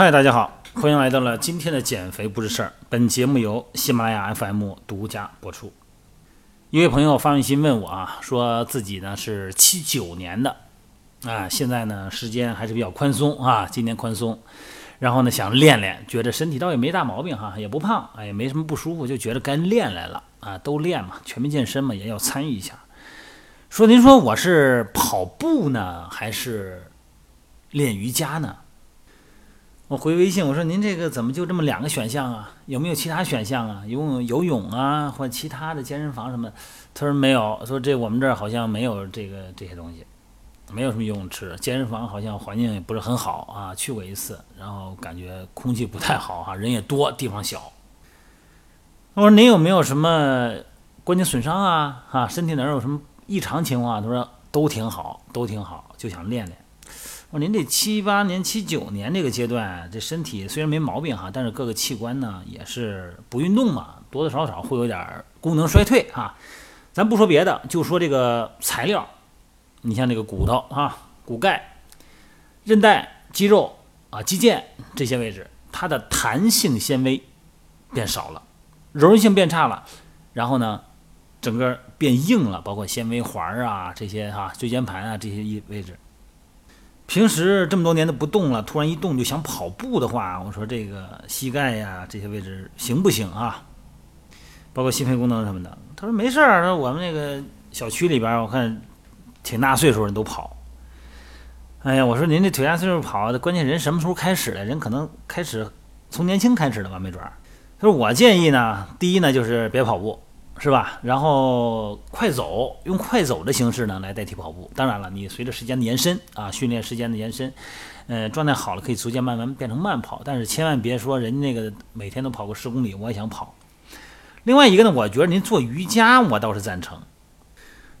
嗨，大家好，欢迎来到了今天的减肥不是事儿。本节目由喜马拉雅 FM 独家播出。一位朋友发微信问我啊，说自己呢是七九年的，啊，现在呢时间还是比较宽松啊，今年宽松，然后呢想练练，觉得身体倒也没大毛病哈，也不胖，哎，也没什么不舒服，就觉得该练来了啊，都练嘛，全民健身嘛，也要参与一下。说您说我是跑步呢，还是练瑜伽呢？我回微信我说您这个怎么就这么两个选项啊？有没有其他选项啊？游泳游泳啊，或者其他的健身房什么？他说没有，说这我们这儿好像没有这个这些东西，没有什么游泳池，健身房好像环境也不是很好啊。去过一次，然后感觉空气不太好哈，人也多，地方小。我说您有没有什么关节损伤啊？哈，身体哪儿有什么异常情况？他说都挺好，都挺好，就想练练。我您这七八年、七九年这个阶段，这身体虽然没毛病哈，但是各个器官呢也是不运动嘛，多多少少会有点功能衰退哈。咱不说别的，就说这个材料，你像这个骨头啊、骨钙、韧带、肌肉啊、肌腱这些位置，它的弹性纤维变少了，柔韧性变差了，然后呢，整个变硬了，包括纤维环啊这些哈、椎间盘啊这些一位置。平时这么多年都不动了，突然一动就想跑步的话，我说这个膝盖呀这些位置行不行啊？包括心肺功能什么的。他说没事儿，说我们那个小区里边我看挺大岁数人都跑。哎呀，我说您这挺大岁数跑，关键人什么时候开始的？人可能开始从年轻开始的吧，没准儿。他说我建议呢，第一呢就是别跑步。是吧？然后快走，用快走的形式呢来代替跑步。当然了，你随着时间的延伸啊，训练时间的延伸，呃，状态好了可以逐渐慢慢变成慢跑。但是千万别说人家那个每天都跑个十公里，我也想跑。另外一个呢，我觉得您做瑜伽我倒是赞成。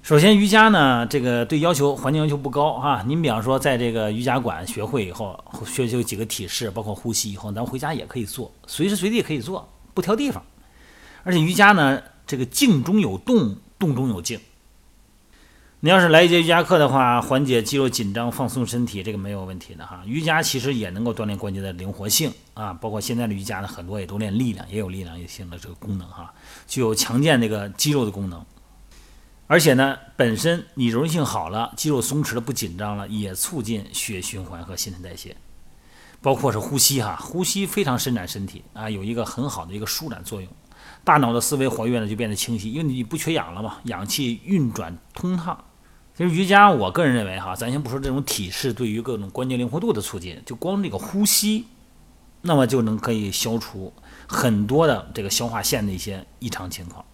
首先，瑜伽呢这个对要求环境要求不高哈。您比方说在这个瑜伽馆学会以后，学习几个体式，包括呼吸以后，咱回家也可以做，随时随地可以做，不挑地方。而且瑜伽呢。这个静中有动，动中有静。你要是来一节瑜伽课的话，缓解肌肉紧张，放松身体，这个没有问题的哈。瑜伽其实也能够锻炼关节的灵活性啊，包括现在的瑜伽呢，很多也都练力量，也有力量性的这个功能哈，具有强健这个肌肉的功能。而且呢，本身你柔韧性好了，肌肉松弛了，不紧张了，也促进血循环和新陈代谢，包括是呼吸哈，呼吸非常伸展身体啊，有一个很好的一个舒展作用。大脑的思维活跃呢，就变得清晰，因为你不缺氧了嘛，氧气运转通畅。其实瑜伽，我个人认为哈，咱先不说这种体式对于各种关节灵活度的促进，就光这个呼吸，那么就能可以消除很多的这个消化腺的一些异常情况，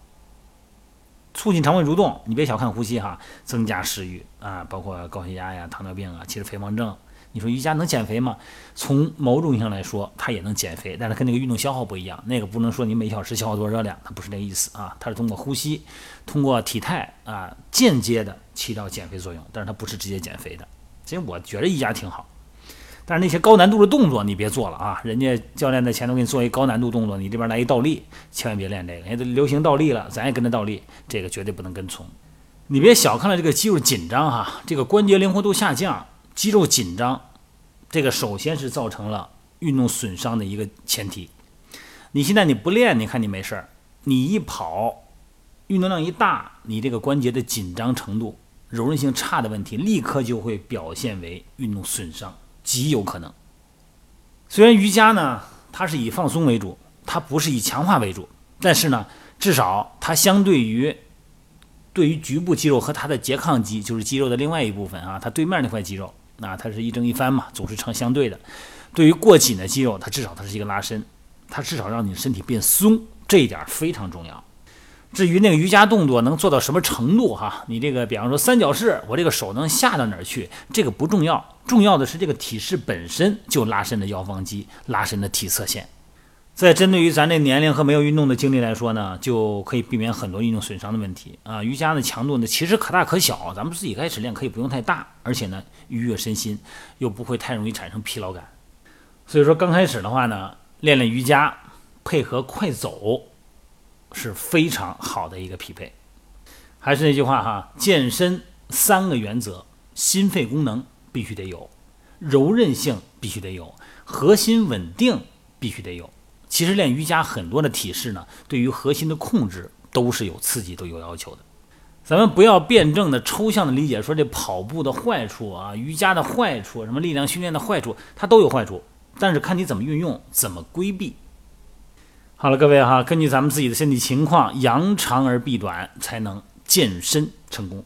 促进肠胃蠕动。你别小看呼吸哈，增加食欲啊，包括高血压呀、糖尿病啊，其实肥胖症。你说瑜伽能减肥吗？从某种意义上来说，它也能减肥，但是跟那个运动消耗不一样。那个不能说你每小时消耗多少热量，它不是那个意思啊。它是通过呼吸，通过体态啊，间接的起到减肥作用，但是它不是直接减肥的。其实我觉得瑜伽挺好，但是那些高难度的动作你别做了啊！人家教练在前头给你做一高难度动作，你这边来一倒立，千万别练这个。人家流行倒立了，咱也跟着倒立，这个绝对不能跟从。你别小看了这个肌肉紧张哈，这个关节灵活度下降。肌肉紧张，这个首先是造成了运动损伤的一个前提。你现在你不练，你看你没事儿，你一跑，运动量一大，你这个关节的紧张程度、柔韧性差的问题，立刻就会表现为运动损伤，极有可能。虽然瑜伽呢，它是以放松为主，它不是以强化为主，但是呢，至少它相对于。对于局部肌肉和它的拮抗肌，就是肌肉的另外一部分啊，它对面那块肌肉，那它是一正一反嘛，总是成相对的。对于过紧的肌肉，它至少它是一个拉伸，它至少让你身体变松，这一点非常重要。至于那个瑜伽动作能做到什么程度哈，你这个比方说三角式，我这个手能下到哪儿去，这个不重要，重要的是这个体式本身就拉伸的腰方肌，拉伸的体侧线。在针对于咱这年龄和没有运动的经历来说呢，就可以避免很多运动损伤的问题啊。瑜伽的强度呢，其实可大可小，咱们自己开始练可以不用太大，而且呢，愉悦身心，又不会太容易产生疲劳感。所以说刚开始的话呢，练练瑜伽配合快走是非常好的一个匹配。还是那句话哈，健身三个原则：心肺功能必须得有，柔韧性必须得有，核心稳定必须得有。其实练瑜伽很多的体式呢，对于核心的控制都是有刺激、都有要求的。咱们不要辩证的、抽象的理解，说这跑步的坏处啊，瑜伽的坏处，什么力量训练的坏处，它都有坏处，但是看你怎么运用，怎么规避。好了，各位哈，根据咱们自己的身体情况，扬长而避短，才能健身成功。